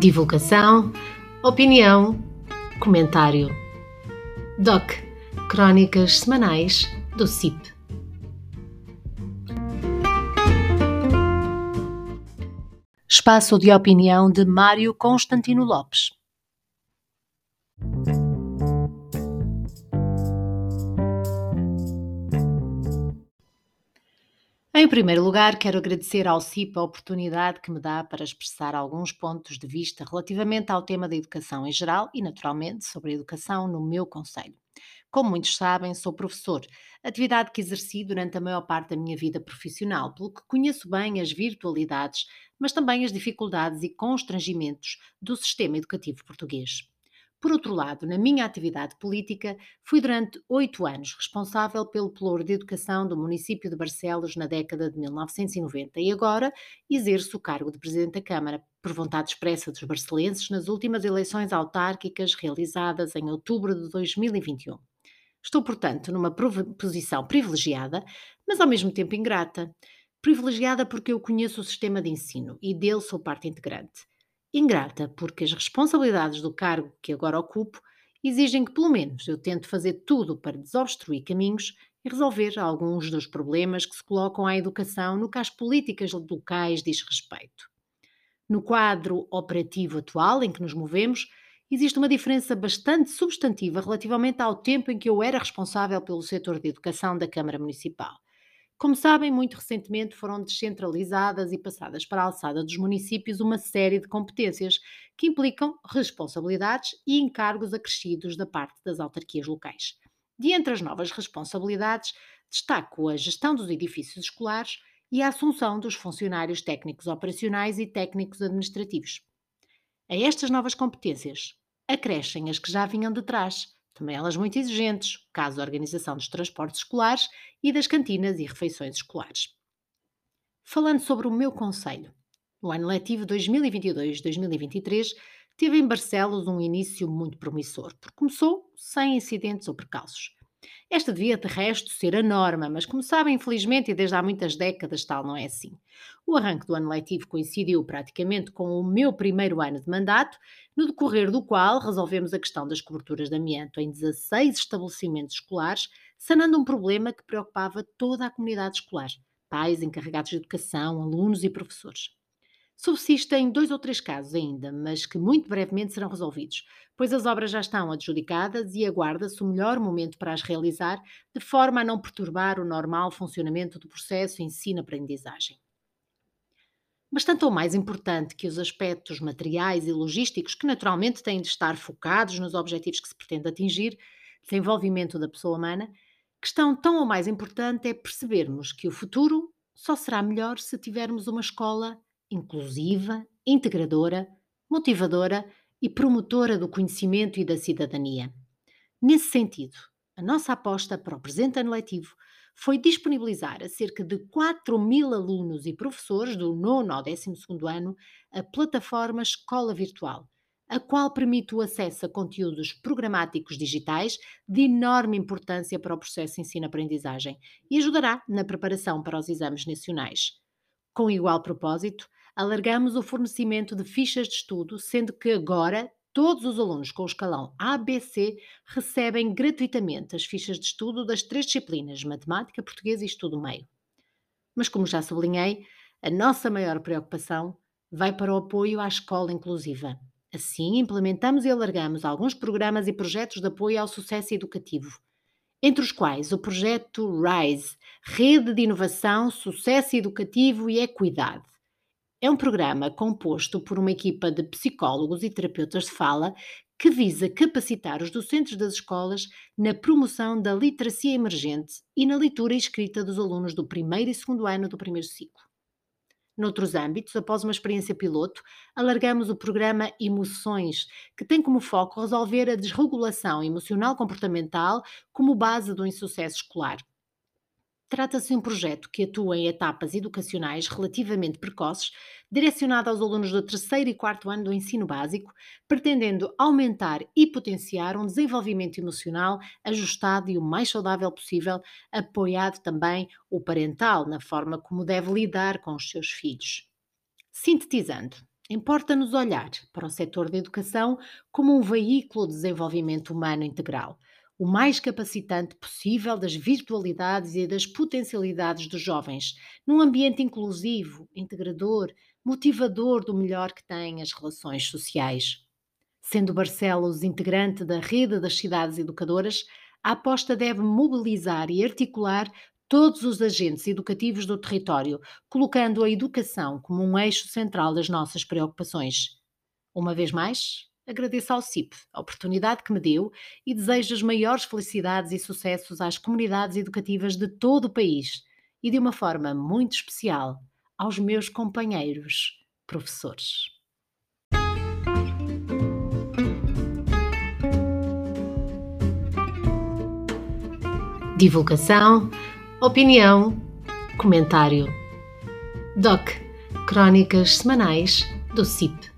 Divulgação, opinião, comentário. DOC Crónicas Semanais do CIP. Espaço de opinião de Mário Constantino Lopes. Em primeiro lugar, quero agradecer ao CIP a oportunidade que me dá para expressar alguns pontos de vista relativamente ao tema da educação em geral e, naturalmente, sobre a educação no meu Conselho. Como muitos sabem, sou professor, atividade que exerci durante a maior parte da minha vida profissional, pelo que conheço bem as virtualidades, mas também as dificuldades e constrangimentos do sistema educativo português. Por outro lado, na minha atividade política, fui durante oito anos responsável pelo pelouro de educação do município de Barcelos na década de 1990 e agora exerço o cargo de Presidente da Câmara, por vontade expressa dos barcelenses nas últimas eleições autárquicas realizadas em outubro de 2021. Estou, portanto, numa posição privilegiada, mas ao mesmo tempo ingrata. Privilegiada porque eu conheço o sistema de ensino e dele sou parte integrante. Ingrata, porque as responsabilidades do cargo que agora ocupo exigem que, pelo menos, eu tente fazer tudo para desobstruir caminhos e resolver alguns dos problemas que se colocam à educação no que às políticas locais diz respeito. No quadro operativo atual em que nos movemos, existe uma diferença bastante substantiva relativamente ao tempo em que eu era responsável pelo setor de educação da Câmara Municipal. Como sabem, muito recentemente foram descentralizadas e passadas para a alçada dos municípios uma série de competências que implicam responsabilidades e encargos acrescidos da parte das autarquias locais. De entre as novas responsabilidades, destaco a gestão dos edifícios escolares e a assunção dos funcionários técnicos operacionais e técnicos administrativos. A estas novas competências acrescem as que já vinham de trás, também elas muito exigentes, caso da organização dos transportes escolares e das cantinas e refeições escolares. Falando sobre o meu conselho, no ano letivo 2022-2023 teve em Barcelos um início muito promissor, porque começou sem incidentes ou precalços. Esta devia, de resto, ser a norma, mas como sabem, infelizmente, e desde há muitas décadas, tal não é assim. O arranque do ano letivo coincidiu praticamente com o meu primeiro ano de mandato, no decorrer do qual resolvemos a questão das coberturas de amianto em 16 estabelecimentos escolares, sanando um problema que preocupava toda a comunidade escolar, pais, encarregados de educação, alunos e professores. Subsistem dois ou três casos ainda, mas que muito brevemente serão resolvidos, pois as obras já estão adjudicadas e aguarda-se o melhor momento para as realizar, de forma a não perturbar o normal funcionamento do processo ensino-aprendizagem. Mas tanto ou mais importante que os aspectos materiais e logísticos, que naturalmente têm de estar focados nos objetivos que se pretende atingir, desenvolvimento da pessoa humana, questão tão ou mais importante é percebermos que o futuro só será melhor se tivermos uma escola inclusiva, integradora, motivadora e promotora do conhecimento e da cidadania. Nesse sentido, a nossa aposta para o presente ano letivo foi disponibilizar a cerca de 4 mil alunos e professores do nono ao 12 ano a plataforma Escola Virtual, a qual permite o acesso a conteúdos programáticos digitais de enorme importância para o processo de ensino-aprendizagem e ajudará na preparação para os exames nacionais. Com igual propósito, alargamos o fornecimento de fichas de estudo, sendo que agora todos os alunos com o escalão ABC recebem gratuitamente as fichas de estudo das três disciplinas Matemática, Português e Estudo Meio. Mas, como já sublinhei, a nossa maior preocupação vai para o apoio à escola inclusiva. Assim, implementamos e alargamos alguns programas e projetos de apoio ao sucesso educativo, entre os quais o projeto RISE Rede de Inovação, Sucesso Educativo e Equidade é um programa composto por uma equipa de psicólogos e terapeutas de fala que visa capacitar os docentes das escolas na promoção da literacia emergente e na leitura e escrita dos alunos do primeiro e segundo ano do primeiro ciclo. Noutros âmbitos, após uma experiência piloto, alargamos o programa Emoções, que tem como foco resolver a desregulação emocional comportamental como base do insucesso escolar. Trata-se de um projeto que atua em etapas educacionais relativamente precoces, direcionado aos alunos do terceiro e quarto ano do ensino básico, pretendendo aumentar e potenciar um desenvolvimento emocional ajustado e o mais saudável possível, apoiado também o parental na forma como deve lidar com os seus filhos. Sintetizando, Importa-nos olhar para o setor da educação como um veículo de desenvolvimento humano integral, o mais capacitante possível das virtualidades e das potencialidades dos jovens, num ambiente inclusivo, integrador, motivador do melhor que têm as relações sociais. Sendo Barcelos integrante da rede das cidades educadoras, a aposta deve mobilizar e articular todos os agentes educativos do território, colocando a educação como um eixo central das nossas preocupações. Uma vez mais, agradeço ao CIP a oportunidade que me deu e desejo as maiores felicidades e sucessos às comunidades educativas de todo o país e, de uma forma muito especial, aos meus companheiros professores. Divulgação, opinião, comentário. DOC Crónicas Semanais do CIP.